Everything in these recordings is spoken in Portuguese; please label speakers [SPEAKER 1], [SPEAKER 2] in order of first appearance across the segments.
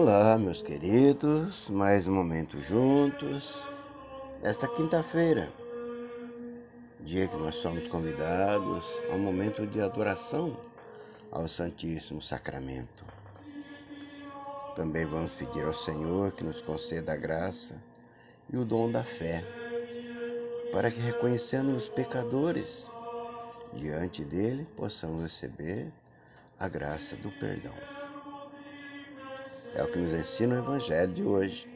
[SPEAKER 1] Olá, meus queridos, mais um momento juntos. Esta quinta-feira, dia que nós somos convidados a um momento de adoração ao Santíssimo Sacramento. Também vamos pedir ao Senhor que nos conceda a graça e o dom da fé, para que, reconhecendo os pecadores diante dele, possamos receber a graça do perdão. É o que nos ensina o Evangelho de hoje.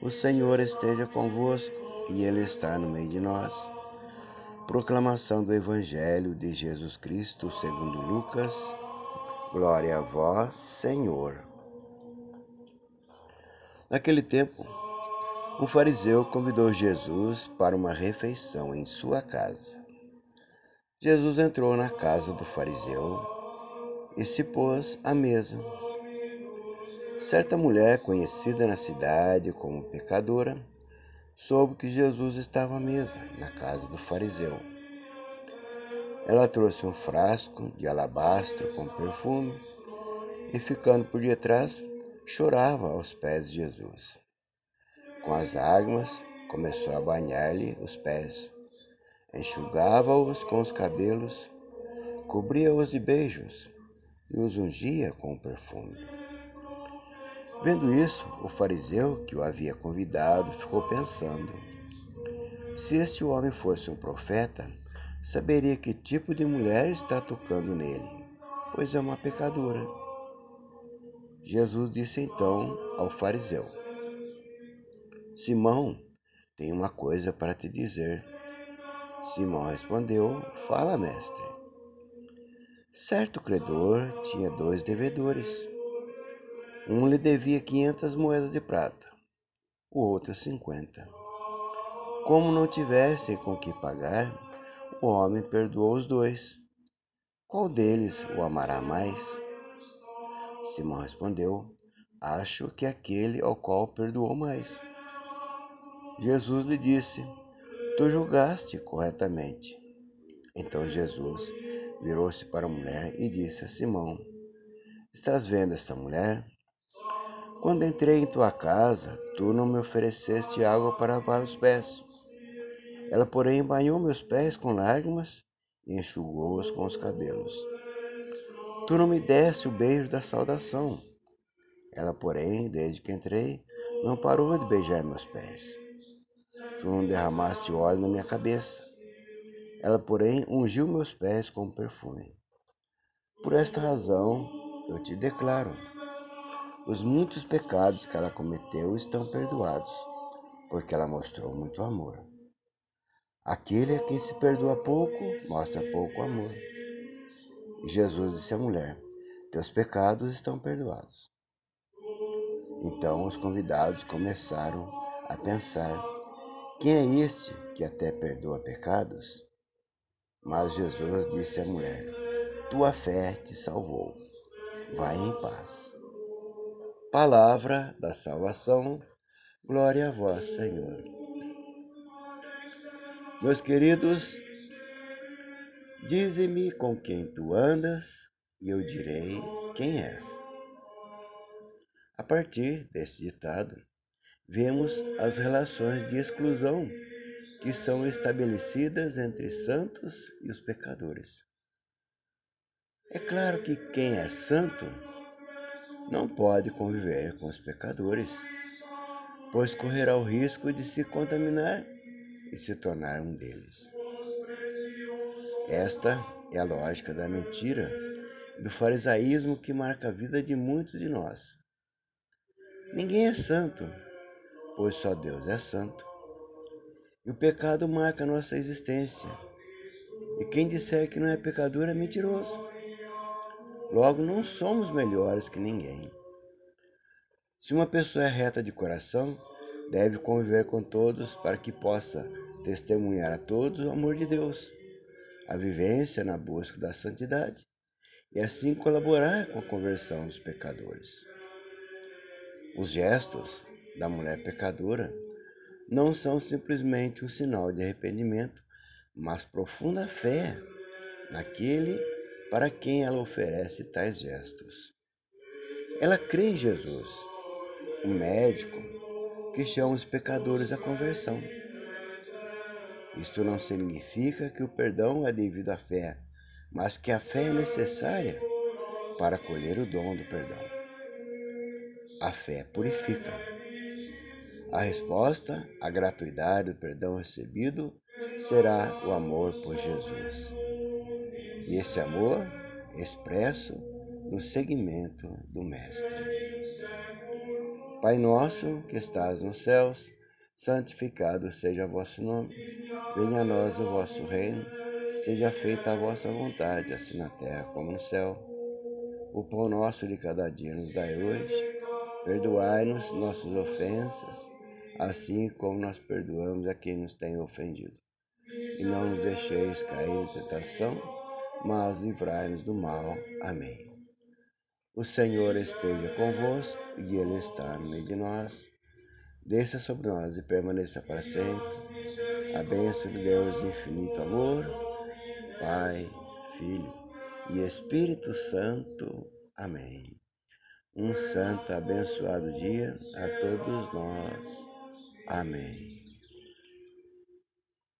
[SPEAKER 1] O Senhor esteja convosco e Ele está no meio de nós. Proclamação do Evangelho de Jesus Cristo segundo Lucas. Glória a vós, Senhor. Naquele tempo, um fariseu convidou Jesus para uma refeição em sua casa. Jesus entrou na casa do fariseu e se pôs à mesa. Certa mulher, conhecida na cidade como pecadora, soube que Jesus estava à mesa, na casa do fariseu. Ela trouxe um frasco de alabastro com perfume e, ficando por detrás, chorava aos pés de Jesus. Com as lágrimas, começou a banhar-lhe os pés, enxugava-os com os cabelos, cobria-os de beijos e os ungia com perfume. Vendo isso, o fariseu que o havia convidado ficou pensando: se este homem fosse um profeta, saberia que tipo de mulher está tocando nele, pois é uma pecadora. Jesus disse então ao fariseu: Simão, tenho uma coisa para te dizer. Simão respondeu: Fala, mestre. Certo credor tinha dois devedores. Um lhe devia quinhentas moedas de prata, o outro cinquenta. Como não tivessem com que pagar, o homem perdoou os dois. Qual deles o amará mais? Simão respondeu: Acho que aquele ao qual perdoou mais. Jesus lhe disse: Tu julgaste corretamente. Então Jesus virou-se para a mulher e disse a Simão: Estás vendo esta mulher? Quando entrei em tua casa, tu não me ofereceste água para lavar os pés. Ela, porém, banhou meus pés com lágrimas e enxugou-os com os cabelos. Tu não me deste o beijo da saudação. Ela, porém, desde que entrei, não parou de beijar meus pés. Tu não derramaste óleo na minha cabeça. Ela, porém, ungiu meus pés com perfume. Por esta razão, eu te declaro os muitos pecados que ela cometeu estão perdoados, porque ela mostrou muito amor. Aquele a quem se perdoa pouco, mostra pouco amor. E Jesus disse à mulher: Teus pecados estão perdoados. Então os convidados começaram a pensar: Quem é este que até perdoa pecados? Mas Jesus disse à mulher: Tua fé te salvou. Vai em paz. Palavra da salvação, glória a vós, Senhor. Meus queridos, dize-me com quem tu andas e eu direi quem és. A partir desse ditado, vemos as relações de exclusão que são estabelecidas entre santos e os pecadores. É claro que quem é santo não pode conviver com os pecadores, pois correrá o risco de se contaminar e se tornar um deles. Esta é a lógica da mentira, do farisaísmo que marca a vida de muitos de nós. Ninguém é santo, pois só Deus é santo. E o pecado marca a nossa existência. E quem disser que não é pecador é mentiroso. Logo, não somos melhores que ninguém. Se uma pessoa é reta de coração, deve conviver com todos para que possa testemunhar a todos o amor de Deus, a vivência na busca da santidade e assim colaborar com a conversão dos pecadores. Os gestos da mulher pecadora não são simplesmente um sinal de arrependimento, mas profunda fé naquele para quem ela oferece tais gestos. Ela crê em Jesus, o médico que chama os pecadores à conversão. Isto não significa que o perdão é devido à fé, mas que a fé é necessária para colher o dom do perdão. A fé purifica. A resposta à gratuidade do perdão recebido será o amor por Jesus. E esse amor expresso no seguimento do Mestre. Pai nosso que estás nos céus, santificado seja o vosso nome. Venha a nós o vosso reino. Seja feita a vossa vontade, assim na terra como no céu. O pão nosso de cada dia nos dai hoje. Perdoai-nos nossas ofensas, assim como nós perdoamos a quem nos tem ofendido. E não nos deixeis cair em tentação, mas livrai-nos do mal. Amém. O Senhor esteja convosco e Ele está no meio de nós. Desça sobre nós e permaneça para sempre. A bênção de Deus de infinito amor, Pai, Filho e Espírito Santo. Amém. Um santo abençoado dia a todos nós. Amém.